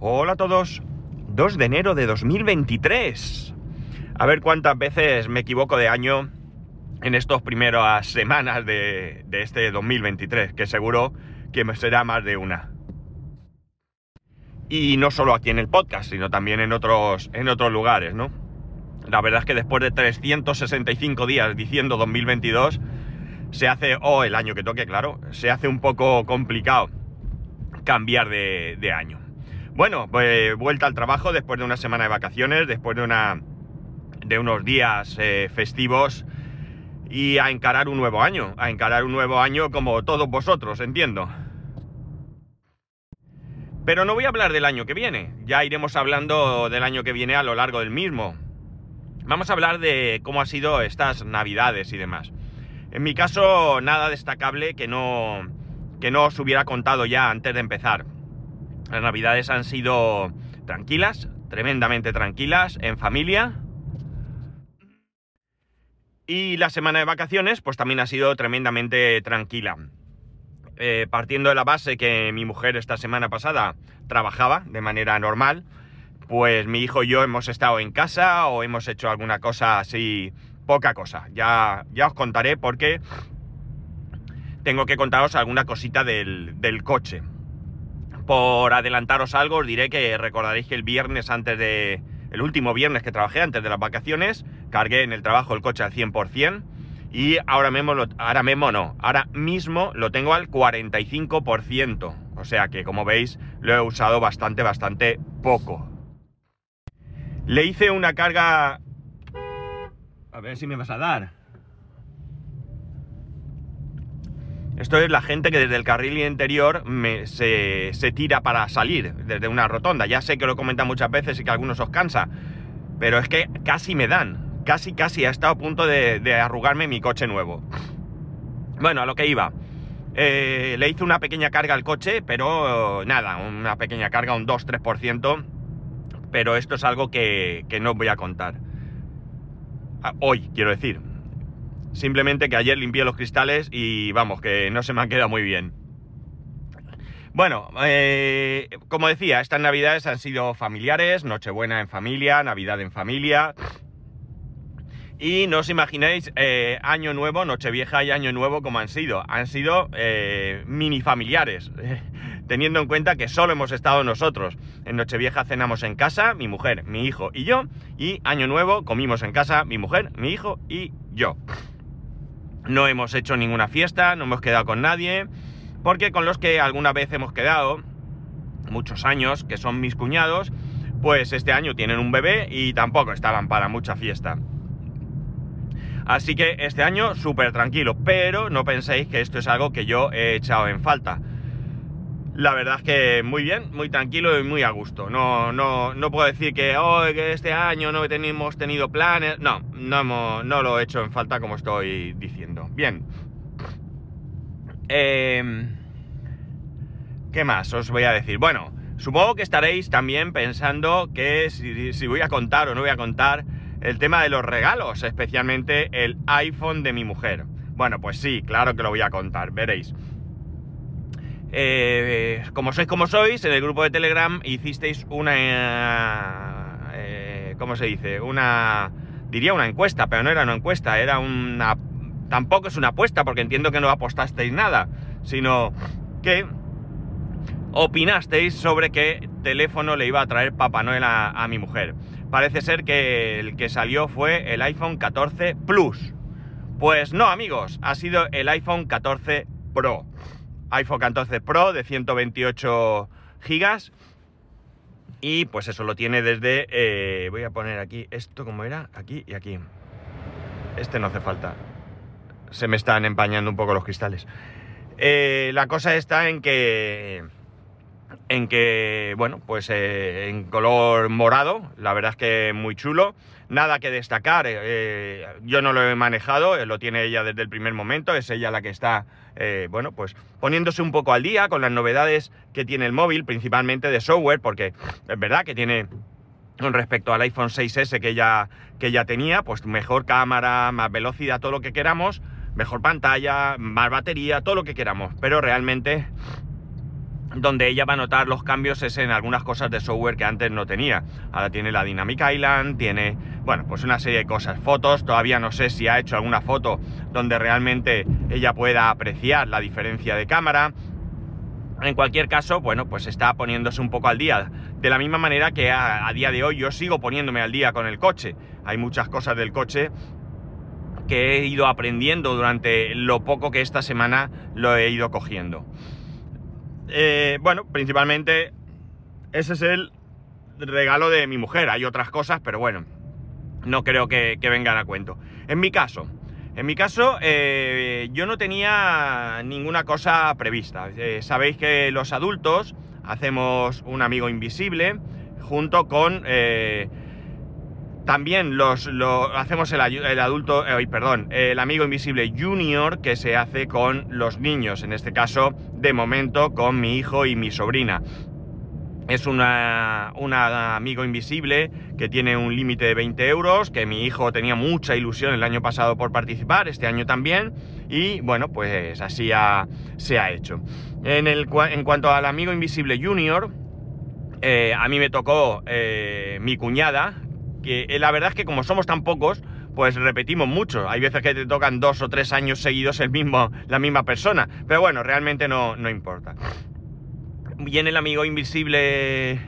Hola a todos. 2 de enero de 2023. A ver cuántas veces me equivoco de año en estas primeras semanas de, este 2023, que seguro que me será más de una. Y no solo aquí en el podcast, sino también en otros, en otros lugares, ¿no? La verdad es que después de 365 días diciendo 2022, se hace, o el año que toque, claro, se hace un poco complicado cambiar de año. Bueno, pues vuelta al trabajo después de una semana de vacaciones, después de una de unos días eh, festivos y a encarar un nuevo año, a encarar un nuevo año como todos vosotros, entiendo. Pero no voy a hablar del año que viene, ya iremos hablando del año que viene a lo largo del mismo. Vamos a hablar de cómo ha sido estas navidades y demás. En mi caso, nada destacable que no, que no os hubiera contado ya antes de empezar. Las navidades han sido tranquilas, tremendamente tranquilas, en familia. Y la semana de vacaciones, pues también ha sido tremendamente tranquila. Eh, partiendo de la base que mi mujer esta semana pasada trabajaba de manera normal, pues mi hijo y yo hemos estado en casa o hemos hecho alguna cosa así, poca cosa. Ya, ya os contaré porque tengo que contaros alguna cosita del, del coche. Por adelantaros algo, os diré que recordaréis que el viernes antes de... El último viernes que trabajé antes de las vacaciones, cargué en el trabajo el coche al 100% y ahora mismo, lo, ahora mismo no, ahora mismo lo tengo al 45%. O sea que como veis lo he usado bastante, bastante poco. Le hice una carga... A ver si me vas a dar. Esto es la gente que desde el carril interior se, se, tira para salir desde una rotonda. Ya sé que lo comentan muchas veces y que a algunos os cansa, pero es que casi me dan. Casi, casi ha estado a punto de, de arrugarme mi coche nuevo. Bueno, a lo que iba. Eh, le hice una pequeña carga al coche, pero nada, una pequeña carga, un 2-3%. Pero esto es algo que, que no os voy a contar. Hoy, quiero decir. Simplemente que ayer limpié los cristales y vamos, que no se me han quedado muy bien. Bueno, eh, como decía, estas navidades han sido familiares, Nochebuena en familia, Navidad en familia. Y no os imaginéis eh, Año Nuevo, Nochevieja y Año Nuevo como han sido. Han sido eh, mini familiares, teniendo en cuenta que solo hemos estado nosotros. En Nochevieja cenamos en casa, mi mujer, mi hijo y yo. Y Año Nuevo comimos en casa, mi mujer, mi hijo y yo. No hemos hecho ninguna fiesta, no hemos quedado con nadie, porque con los que alguna vez hemos quedado, muchos años, que son mis cuñados, pues este año tienen un bebé y tampoco estaban para mucha fiesta. Así que este año súper tranquilo, pero no penséis que esto es algo que yo he echado en falta. La verdad es que muy bien, muy tranquilo y muy a gusto. No, no, no puedo decir que, oh, que este año no hemos tenido planes. No, no, hemos, no lo he hecho en falta como estoy diciendo. Bien. Eh, ¿Qué más os voy a decir? Bueno, supongo que estaréis también pensando que si, si voy a contar o no voy a contar el tema de los regalos, especialmente el iPhone de mi mujer. Bueno, pues sí, claro que lo voy a contar, veréis. Eh, como sois como sois, en el grupo de Telegram hicisteis una... Eh, ¿Cómo se dice? Una... Diría una encuesta, pero no era una encuesta, era una... Tampoco es una apuesta, porque entiendo que no apostasteis nada, sino que opinasteis sobre qué teléfono le iba a traer Papá Noel a, a mi mujer. Parece ser que el que salió fue el iPhone 14 Plus. Pues no, amigos, ha sido el iPhone 14 Pro iPhone 14 Pro de 128 gigas. Y pues eso lo tiene desde eh, voy a poner aquí esto como era aquí y aquí. Este no hace falta. Se me están empañando un poco los cristales. Eh, la cosa está en que en que bueno pues eh, en color morado la verdad es que muy chulo. Nada que destacar eh, yo no lo he manejado lo tiene ella desde el primer momento es ella la que está eh, bueno, pues poniéndose un poco al día con las novedades que tiene el móvil, principalmente de software, porque es verdad que tiene con respecto al iPhone 6S que ya, que ya tenía, pues mejor cámara, más velocidad, todo lo que queramos, mejor pantalla, más batería, todo lo que queramos, pero realmente donde ella va a notar los cambios es en algunas cosas de software que antes no tenía. Ahora tiene la Dynamic Island, tiene, bueno, pues una serie de cosas. Fotos, todavía no sé si ha hecho alguna foto donde realmente ella pueda apreciar la diferencia de cámara. En cualquier caso, bueno, pues está poniéndose un poco al día. De la misma manera que a, a día de hoy yo sigo poniéndome al día con el coche. Hay muchas cosas del coche que he ido aprendiendo durante lo poco que esta semana lo he ido cogiendo. Eh, bueno, principalmente ese es el regalo de mi mujer. Hay otras cosas, pero bueno, no creo que, vengan a cuento. En mi caso, en mi caso, eh, yo no tenía ninguna cosa prevista. Eh, sabéis que los adultos hacemos un amigo invisible junto con también los, hacemos el, adulto, eh, perdón, el amigo invisible junior que se hace con los niños, en este caso, de momento, con mi hijo y mi sobrina. Es una, amigo invisible que tiene un límite de 20 euros, que mi hijo tenía mucha ilusión el año pasado por participar, este año también, y bueno, pues así se ha hecho. En, el, en cuanto al amigo invisible junior, eh, a mí me tocó eh, mi cuñada, que eh, la verdad es que como somos tan pocos, pues repetimos mucho. Hay veces que te tocan dos o tres años seguidos el mismo, la misma persona. Pero bueno, realmente no, no importa. Y en el amigo invisible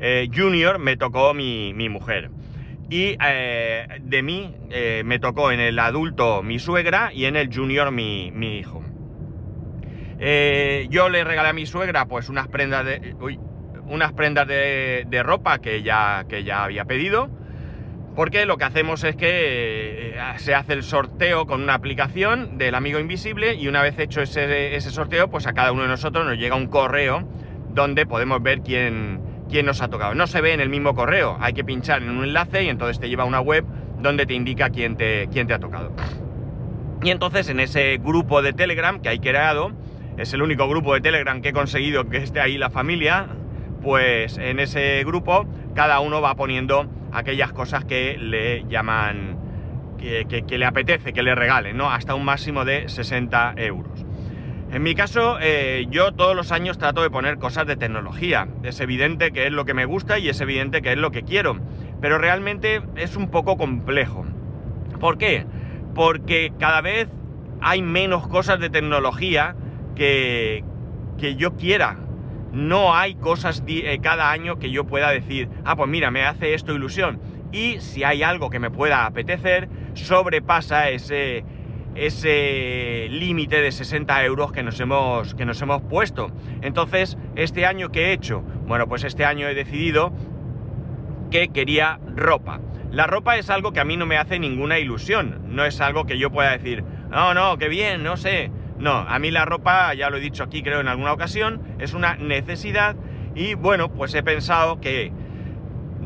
eh, junior me tocó mi, mujer. Y eh, de mí me tocó en el adulto mi suegra y en el junior mi, hijo. yo le regalé a mi suegra pues unas prendas de... unas prendas de, de ropa que ya, que ya había pedido porque lo que hacemos es que eh, se hace el sorteo con una aplicación del amigo invisible y una vez hecho ese, sorteo, pues a cada uno de nosotros nos llega un correo donde podemos ver quién, quién nos ha tocado. No se ve en el mismo correo, hay que pinchar en un enlace y entonces te lleva a una web donde te indica quién te, quién te ha tocado. Y entonces en ese grupo de Telegram que hay creado, es el único grupo de Telegram que he conseguido que esté ahí la familia, pues en ese grupo cada uno va poniendo aquellas cosas que le llaman, que, le apetece que le regalen, ¿no? Hasta un máximo de 60 euros. En mi caso, eh, yo todos los años trato de poner cosas de tecnología. Es evidente que es lo que me gusta y es evidente que es lo que quiero. Pero realmente es un poco complejo. ¿Por qué? Porque cada vez hay menos cosas de tecnología que, que yo quiera no hay cosas eh, cada año que yo pueda decir, ah, pues mira, me hace esto ilusión. Y si hay algo que me pueda apetecer, sobrepasa ese, ese límite de 60 euros que nos, hemos, que nos hemos puesto. Entonces, ¿este año qué he hecho? Bueno, pues este año he decidido que quería ropa. La ropa es algo que a mí no me hace ninguna ilusión. No es algo que yo pueda decir, no, no, qué bien, no sé. No, a mí la ropa, ya lo he dicho aquí creo en alguna ocasión, es una necesidad y bueno, pues he pensado que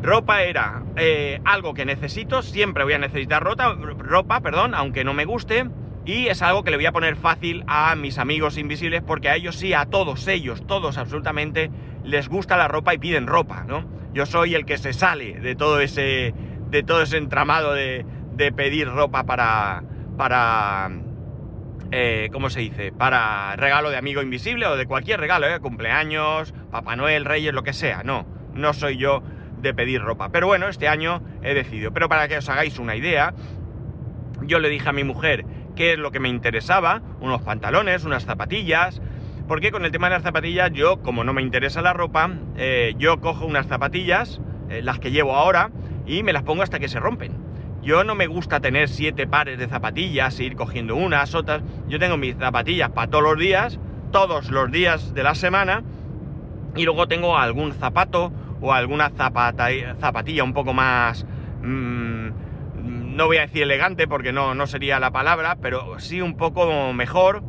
ropa era eh, algo que necesito, siempre voy a necesitar ropa, ropa, perdón, aunque no me guste, y es algo que le voy a poner fácil a mis amigos invisibles porque a ellos sí, a todos ellos, todos absolutamente, les gusta la ropa y piden ropa, ¿no? Yo soy el que se sale de todo ese, de todo ese entramado de, de pedir ropa para, para eh, ¿cómo se dice? Para regalo de amigo invisible o de cualquier regalo, ¿eh? Cumpleaños, Papá Noel, Reyes, lo que sea. No, no soy yo de pedir ropa. Pero bueno, este año he decidido. Pero para que os hagáis una idea, yo le dije a mi mujer qué es lo que me interesaba, unos pantalones, unas zapatillas, porque con el tema de las zapatillas yo, como no me interesa la ropa, eh, yo cojo unas zapatillas, eh, las que llevo ahora, y me las pongo hasta que se rompen. Yo no me gusta tener siete pares de zapatillas e ir cogiendo unas, otras. Yo tengo mis zapatillas para todos los días, todos los días de la semana, y luego tengo algún zapato o alguna zapatilla un poco más... Mm, no voy a decir elegante porque no, no sería la palabra, pero sí un poco mejor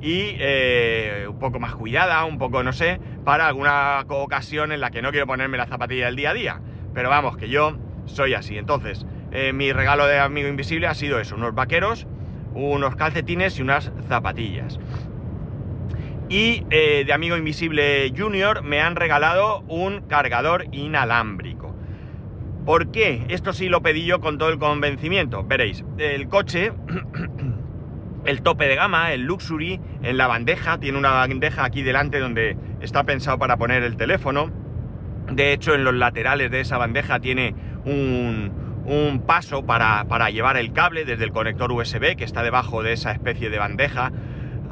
y eh, un poco más cuidada, un poco, no sé, para alguna ocasión en la que no quiero ponerme la zapatilla del día a día. Pero vamos, que yo soy así. Entonces, eh, mi regalo de amigo invisible ha sido eso, unos vaqueros, unos calcetines y unas zapatillas. Y eh, de amigo invisible junior me han regalado un cargador inalámbrico. ¿Por qué? Esto sí lo pedí yo con todo el convencimiento. Veréis, el coche, el tope de gama, el luxury, en la bandeja, tiene una bandeja aquí delante donde está pensado para poner el teléfono. De hecho, en los laterales de esa bandeja tiene un, un paso para, para, llevar el cable desde el conector USB que está debajo de esa especie de bandeja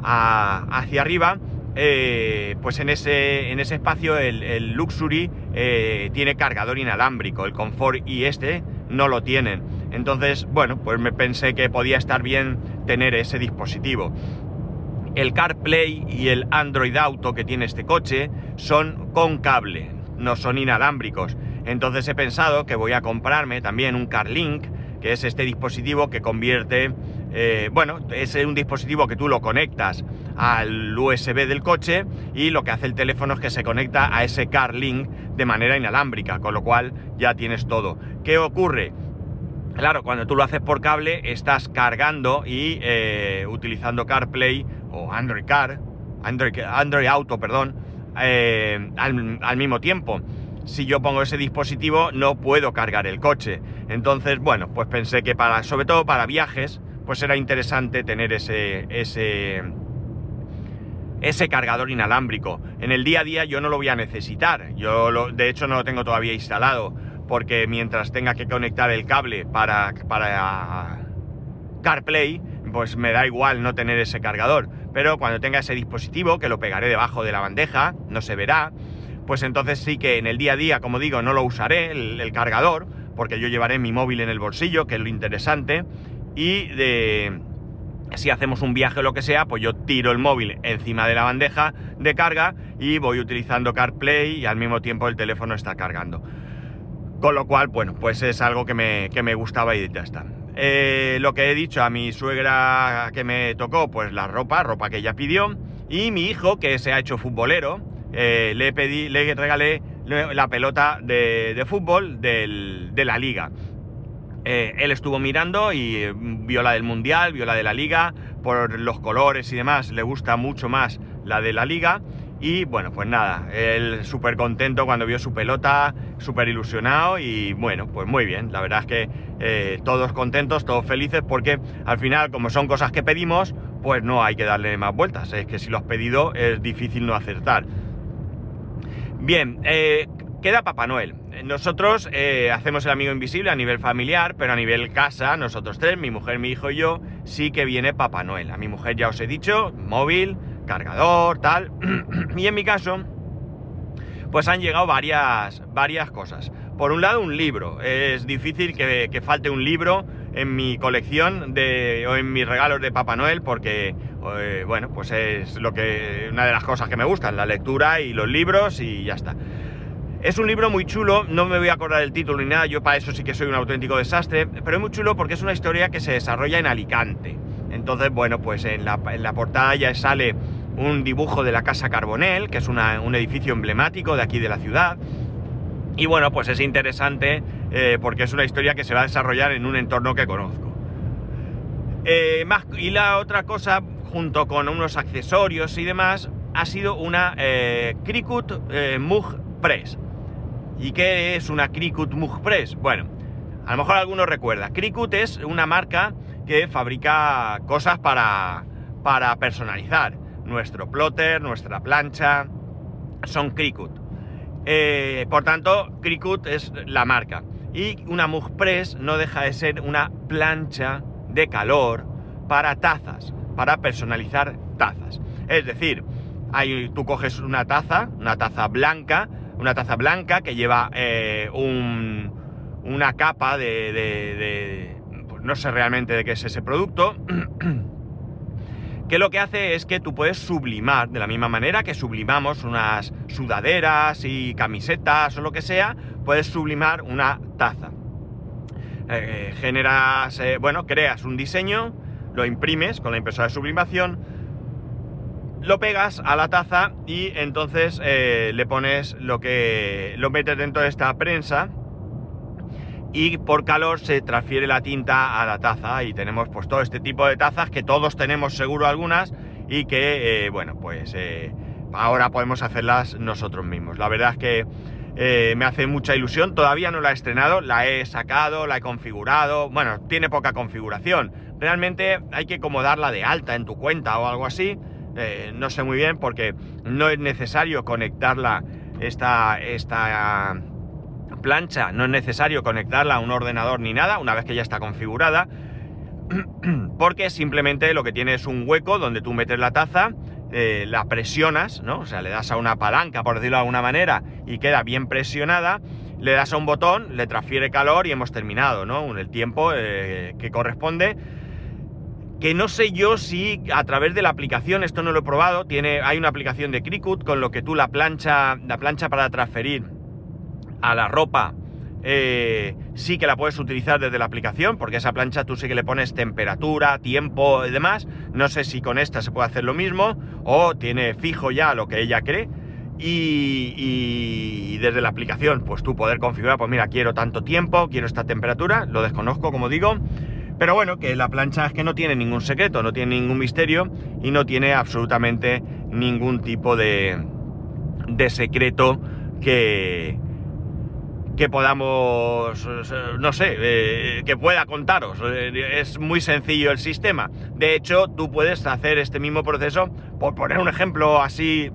hacia arriba. Eh, pues en ese, en ese espacio el, Luxury eh, tiene cargador inalámbrico, el Comfort y este no lo tienen. Entonces, bueno, pues me pensé que podía estar bien tener ese dispositivo. El CarPlay y el Android Auto que tiene este coche son con cable, no son inalámbricos. Entonces he pensado que voy a comprarme también un CarLink, que es este dispositivo que convierte, eh, bueno, es un dispositivo que tú lo conectas al USB del coche y lo que hace el teléfono es que se conecta a ese CarLink de manera inalámbrica, con lo cual ya tienes todo. ¿Qué ocurre? Claro, cuando tú lo haces por cable estás cargando y eh, utilizando CarPlay o Android Car, Android, Auto, perdón, eh, al, mismo tiempo. Si yo pongo ese dispositivo no puedo cargar el coche. Entonces, bueno, pues pensé que para, sobre todo para viajes, pues era interesante tener ese, ese, ese cargador inalámbrico. En el día a día yo no lo voy a necesitar. Yo, lo, de hecho, no lo tengo todavía instalado porque mientras tenga que conectar el cable para, para CarPlay, pues me da igual no tener ese cargador. Pero cuando tenga ese dispositivo, que lo pegaré debajo de la bandeja, no se verá, pues entonces sí que en el día a día, como digo, no lo usaré, el, cargador, porque yo llevaré mi móvil en el bolsillo, que es lo interesante, y de, si hacemos un viaje o lo que sea, pues yo tiro el móvil encima de la bandeja de carga y voy utilizando CarPlay y al mismo tiempo el teléfono está cargando. Con lo cual, bueno, pues es algo que me, que me gustaba y ya está. Eh, lo que he dicho a mi suegra que me tocó, pues la ropa, ropa que ella pidió. Y mi hijo, que se ha hecho futbolero, eh, le pedí, le regalé la pelota de, fútbol de la liga. Eh, él estuvo mirando y vio la del mundial, vio la de la liga, por los colores y demás, le gusta mucho más la de la liga. Y bueno, pues nada, él súper contento cuando vio su pelota, súper ilusionado y bueno, pues muy bien. La verdad es que eh, todos contentos, todos felices porque al final, como son cosas que pedimos, pues no hay que darle más vueltas. Es que si lo has pedido es difícil no acertar. Bien, eh, queda Papá Noel. Nosotros eh, hacemos el amigo invisible a nivel familiar, pero a nivel casa, nosotros tres, mi mujer, mi hijo y yo, sí que viene Papá Noel. A mi mujer ya os he dicho, móvil, cargador, tal. y en mi caso, pues han llegado varias, varias cosas. Por un lado, un libro. Es difícil que, falte un libro en mi colección de, o en mis regalos de Papá Noel porque, eh, bueno, pues es lo que, una de las cosas que me gustan, la lectura y los libros y ya está. Es un libro muy chulo, no me voy a acordar el título ni nada, yo para eso sí que soy un auténtico desastre, pero es muy chulo porque es una historia que se desarrolla en Alicante. Entonces, bueno, pues en la, portada ya sale un dibujo de la Casa Carbonel, que es un edificio emblemático de aquí de la ciudad. Y bueno, pues es interesante eh, porque es una historia que se va a desarrollar en un entorno que conozco. Eh, y la otra cosa, junto con unos accesorios y demás, ha sido una eh, Cricut Mug Press. ¿Y qué es una Cricut Mug Press? Bueno, a lo mejor alguno recuerda. Cricut es una marca que fabrica cosas para, para personalizar. Nuestro plotter, nuestra plancha, son Cricut. Eh, por tanto, Cricut es la marca. Y una Mug Press no deja de ser una plancha de calor para tazas, para personalizar tazas. Es decir, ahí tú coges una taza, una taza blanca, una taza blanca que lleva eh, una capa de no sé realmente de qué es ese producto, que lo que hace es que tú puedes sublimar, de la misma manera que sublimamos unas sudaderas y camisetas o lo que sea, puedes sublimar una taza. Eh, generas, eh, bueno, creas un diseño, lo imprimes con la impresora de sublimación, lo pegas a la taza y entonces eh, le pones lo que lo metes dentro de esta prensa y por calor se transfiere la tinta a la taza y tenemos pues todo este tipo de tazas que todos tenemos seguro algunas y que eh, bueno pues eh, ahora podemos hacerlas nosotros mismos la verdad es que eh, me hace mucha ilusión. Todavía no la he estrenado la he sacado la he configurado. Bueno tiene poca configuración. Realmente hay que como darla de alta en tu cuenta o algo así. Eh, no sé muy bien porque no es necesario conectarla, esta, esta plancha, no es necesario conectarla a un ordenador ni nada, una vez que ya está configurada, porque simplemente lo que tiene es un hueco donde tú metes la taza, eh, la presionas, ¿no? O sea, le das a una palanca, por decirlo de alguna manera, y queda bien presionada, le das a un botón, le transfiere calor y hemos terminado, ¿no? El tiempo eh, que corresponde. Que no sé yo si a través de la aplicación, esto no lo he probado, tiene, hay una aplicación de Cricut con lo que tú la plancha, la plancha para transferir a la ropa eh, sí que la puedes utilizar desde la aplicación, porque esa plancha tú sí que le pones temperatura, tiempo y demás. No sé si con esta se puede hacer lo mismo, o tiene fijo ya lo que ella cree. Y, desde la aplicación, pues tú poder configurar, pues mira, quiero tanto tiempo, quiero esta temperatura, lo desconozco, como digo. Pero bueno, que la plancha es que no tiene ningún secreto, no tiene ningún misterio y no tiene absolutamente ningún tipo de, de secreto que, que podamos, no sé, eh, que pueda contaros. Eh, es muy sencillo el sistema. De hecho, tú puedes hacer este mismo proceso, por poner un ejemplo así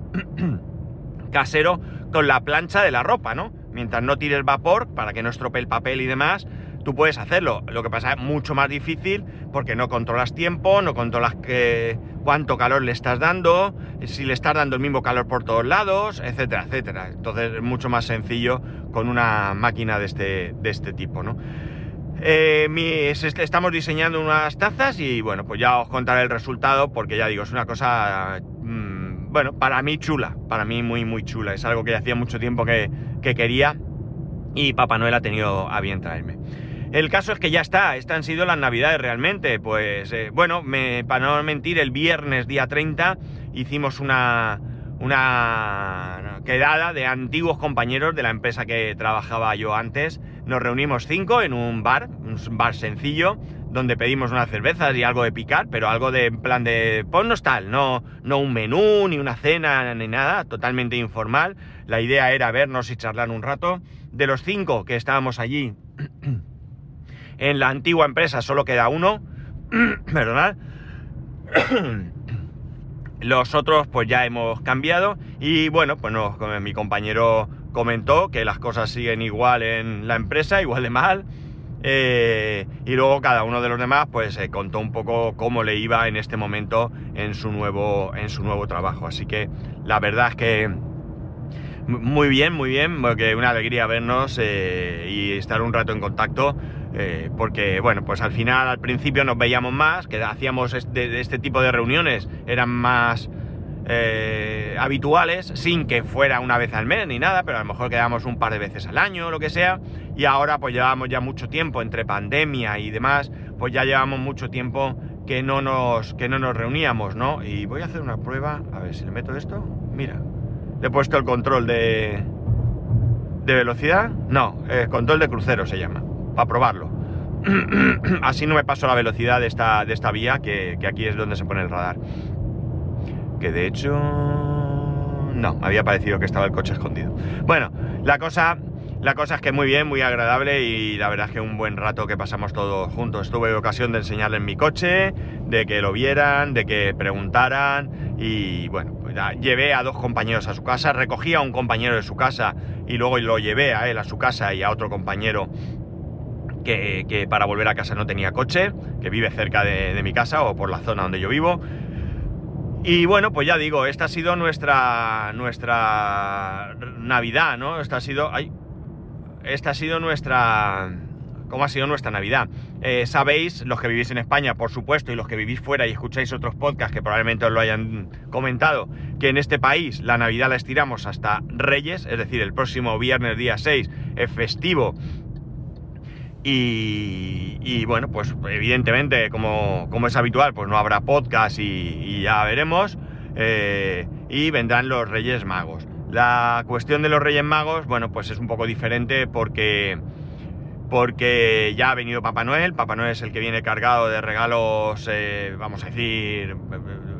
casero, con la plancha de la ropa, ¿no? Mientras no tires vapor, para que no estropee el papel y demás, tú puedes hacerlo. Lo que pasa es mucho más difícil porque no controlas tiempo, no controlas que, cuánto calor le estás dando, si le estás dando el mismo calor por todos lados, etcétera, etcétera. Entonces es mucho más sencillo con una máquina de este, de este tipo, ¿no? Eh, estamos diseñando unas tazas y bueno, pues ya os contaré el resultado porque ya digo, es una cosa, mm, bueno, para mí chula, para mí muy, muy chula. Es algo que hacía mucho tiempo que, que quería y Papá Noel ha tenido a bien traerme. El caso es que ya está, estas han sido las navidades realmente. Pues eh, bueno, para no mentir, el viernes día 30 hicimos una, una quedada de antiguos compañeros de la empresa que trabajaba yo antes. Nos reunimos cinco en un bar, un bar sencillo, donde pedimos unas cervezas y algo de picar, pero algo de plan de ponnos tal, no, no un menú, ni una cena, ni nada, totalmente informal. La idea era vernos y charlar un rato. De los cinco que estábamos allí, En la antigua empresa solo queda uno, ¿verdad? Los otros pues ya hemos cambiado y bueno, pues mi compañero comentó que las cosas siguen igual en la empresa, igual de mal. Eh, y luego cada uno de los demás pues contó un poco cómo le iba en este momento en su nuevo, en su nuevo trabajo. Así que la verdad es que muy bien, muy bien, porque una alegría vernos eh, y estar un rato en contacto. Eh, porque, bueno, pues al final, al principio nos veíamos más, que hacíamos este, tipo de reuniones, eran más eh, habituales, sin que fuera una vez al mes ni nada, pero a lo mejor quedábamos un par de veces al año, o lo que sea, y ahora pues llevamos ya mucho tiempo entre pandemia y demás, pues ya llevamos mucho tiempo que no nos, que no nos reuníamos, ¿no? Y voy a hacer una prueba, a ver si le meto esto, mira, le he puesto el control de, de velocidad, no, el control de crucero se llama para probarlo. Así no me paso la velocidad de esta, de esta vía, que, aquí es donde se pone el radar. Que de hecho... No, había parecido que estaba el coche escondido. Bueno, la cosa, la cosa es que muy bien, muy agradable y la verdad es que un buen rato que pasamos todos juntos. Tuve ocasión de enseñarles mi coche, de que lo vieran, de que preguntaran y bueno, pues llevé a dos compañeros a su casa, recogí a un compañero de su casa y luego lo llevé a él a su casa y a otro compañero que, para volver a casa no tenía coche, que vive cerca de, mi casa o por la zona donde yo vivo. Y bueno, pues ya digo, esta ha sido nuestra, nuestra Navidad, ¿no? Esta ha sido... esta ha sido nuestra... ¿Cómo ha sido nuestra Navidad? Eh, sabéis, los que vivís en España, por supuesto, y los que vivís fuera y escucháis otros podcasts que probablemente os lo hayan comentado, que en este país la Navidad la estiramos hasta Reyes, es decir, el próximo viernes día 6 es festivo y, bueno, pues evidentemente, como, es habitual, pues no habrá podcast y, ya veremos. Eh, y vendrán los Reyes Magos. La cuestión de los Reyes Magos, bueno, pues es un poco diferente porque, porque ya ha venido Papá Noel. Papá Noel es el que viene cargado de regalos, eh, vamos a decir,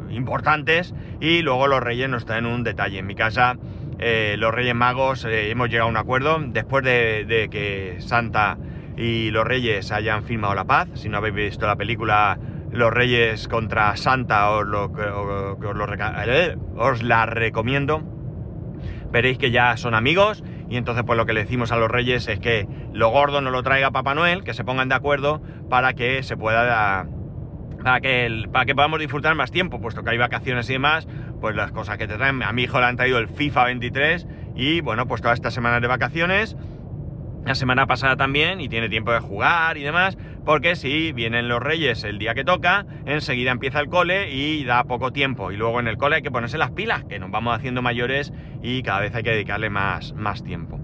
importantes. Y luego los Reyes nos traen un detalle. En mi casa, eh, los Reyes Magos hemos llegado a un acuerdo después de que Santa y los reyes hayan firmado la paz. Si no habéis visto la película, los Reyes contra Santa, eh, os la recomiendo. Veréis que ya son amigos y entonces pues lo que le decimos a los Reyes es que lo gordo no lo traiga Papá Noel, que se pongan de acuerdo para que se pueda... Para que, para que podamos disfrutar más tiempo, puesto que hay vacaciones y demás, pues las cosas que te traen. A mi hijo le han traído el FIFA 23 y bueno, pues todas estas semanas de vacaciones la semana pasada también y tiene tiempo de jugar y demás, porque si vienen los reyes el día que toca, enseguida empieza el cole y da poco tiempo. Y luego en el cole hay que ponerse las pilas, que nos vamos haciendo mayores y cada vez hay que dedicarle más, más tiempo.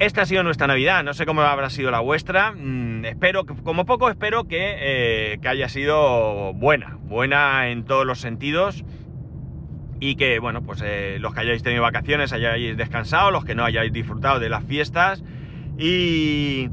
Esta ha sido nuestra Navidad, no sé cómo habrá sido la vuestra. Mm, espero, como poco espero que, eh, que haya sido buena, buena en todos los sentidos y que, bueno, pues eh, los que hayáis tenido vacaciones hayáis descansado, los que no hayáis disfrutado de las fiestas. Y,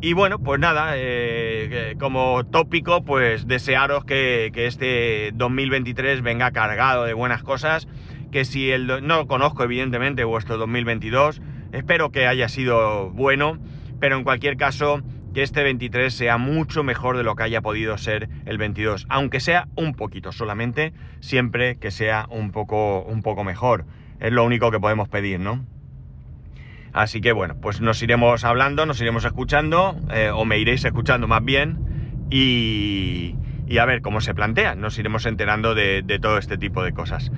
y bueno, pues nada, eh, como tópico, pues desearos que, que, este 2023 venga cargado de buenas cosas, que si el... no conozco evidentemente vuestro 2022, espero que haya sido bueno, pero en cualquier caso que este 23 sea mucho mejor de lo que haya podido ser el 22, aunque sea un poquito solamente, siempre que sea un poco, un poco mejor. Es lo único que podemos pedir, ¿no? Así que bueno, pues nos iremos hablando, nos iremos escuchando, eh, o me iréis escuchando más bien, y, a ver cómo se plantea, nos iremos enterando de todo este tipo de cosas.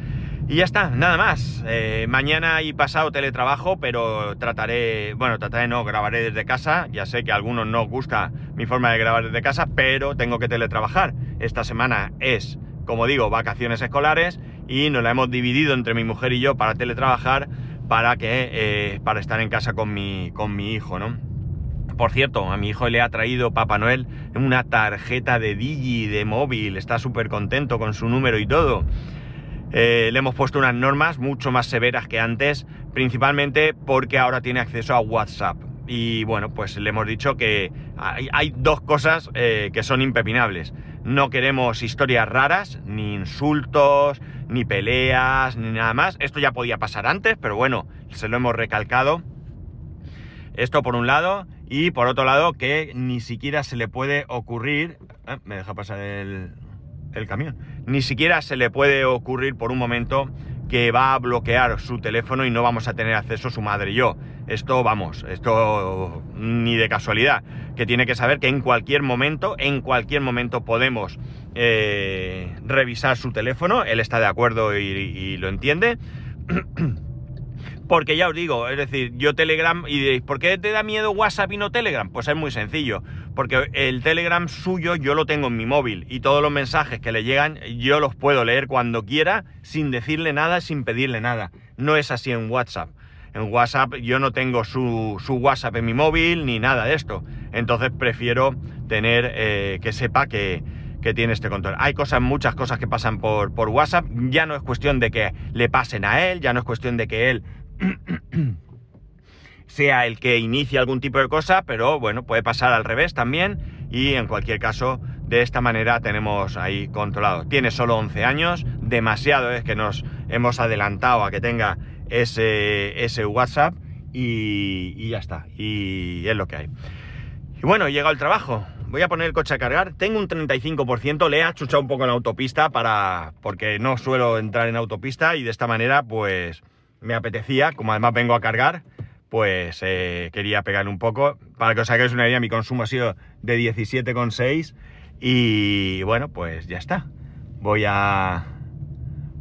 Y ya está, nada más. Eh, mañana y pasado teletrabajo, pero trataré, bueno, trataré no, grabaré desde casa. Ya sé que a algunos no gusta mi forma de grabar desde casa, pero tengo que teletrabajar. Esta semana es, como digo, vacaciones escolares y nos la hemos dividido entre mi mujer y yo para teletrabajar para que, eh, para estar en casa con mi, con mi hijo, ¿no? Por cierto, a mi hijo le ha traído Papá Noel una tarjeta de Digi de móvil, está súper contento con su número y todo. Eh, le hemos puesto unas normas mucho más severas que antes, principalmente porque ahora tiene acceso a WhatsApp. Y bueno, pues le hemos dicho que hay, dos cosas eh, que son impepinables. No queremos historias raras, ni insultos, ni peleas, ni nada más. Esto ya podía pasar antes, pero bueno, se lo hemos recalcado. Esto por un lado. Y por otro lado, que ni siquiera se le puede ocurrir... Ah, me deja pasar el, el camión. Ni siquiera se le puede ocurrir por un momento que va a bloquear su teléfono y no vamos a tener acceso su madre y yo. Esto, vamos, esto ni de casualidad. Que tiene que saber que en cualquier momento, en cualquier momento podemos eh, revisar su teléfono. Él está de acuerdo y, y lo entiende. Porque ya os digo, es decir, yo Telegram, y diréis, ¿por qué te da miedo WhatsApp y no Telegram? Pues es muy sencillo, porque el Telegram suyo yo lo tengo en mi móvil y todos los mensajes que le llegan yo los puedo leer cuando quiera, sin decirle nada, sin pedirle nada. No es así en WhatsApp. En WhatsApp yo no tengo su, WhatsApp en mi móvil ni nada de esto. Entonces prefiero tener eh, que sepa que, que tiene este control. Hay cosas, muchas cosas que pasan por, por WhatsApp. Ya no es cuestión de que le pasen a él, ya no es cuestión de que él sea el que inicie algún tipo de cosa, pero bueno, puede pasar al revés también y en cualquier caso de esta manera tenemos ahí controlado. Tiene solo 11 años, demasiado es que nos hemos adelantado a que tenga ese, ese WhatsApp y, y ya está, y es lo que hay. Y bueno, he llegado al trabajo. Voy a poner el coche a cargar. Tengo un 35%. Le he achuchado un poco en autopista para. porque no suelo entrar en autopista. Y de esta manera, pues me apetecía, como además vengo a cargar, pues eh, quería pegar un poco. Para que os hagáis una idea, mi consumo ha sido de 17,6 y bueno, pues ya está. Voy a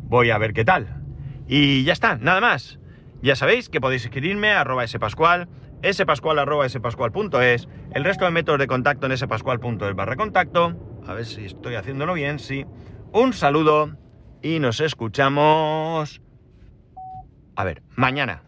voy a ver qué tal. Y ya está, nada más. Ya sabéis que podéis escribirme a arroba spascual, spascual arroba el resto de métodos de contacto en spascual.es barra contacto. A ver si estoy haciéndolo bien, sí. Un saludo y nos escuchamos a ver, mañana.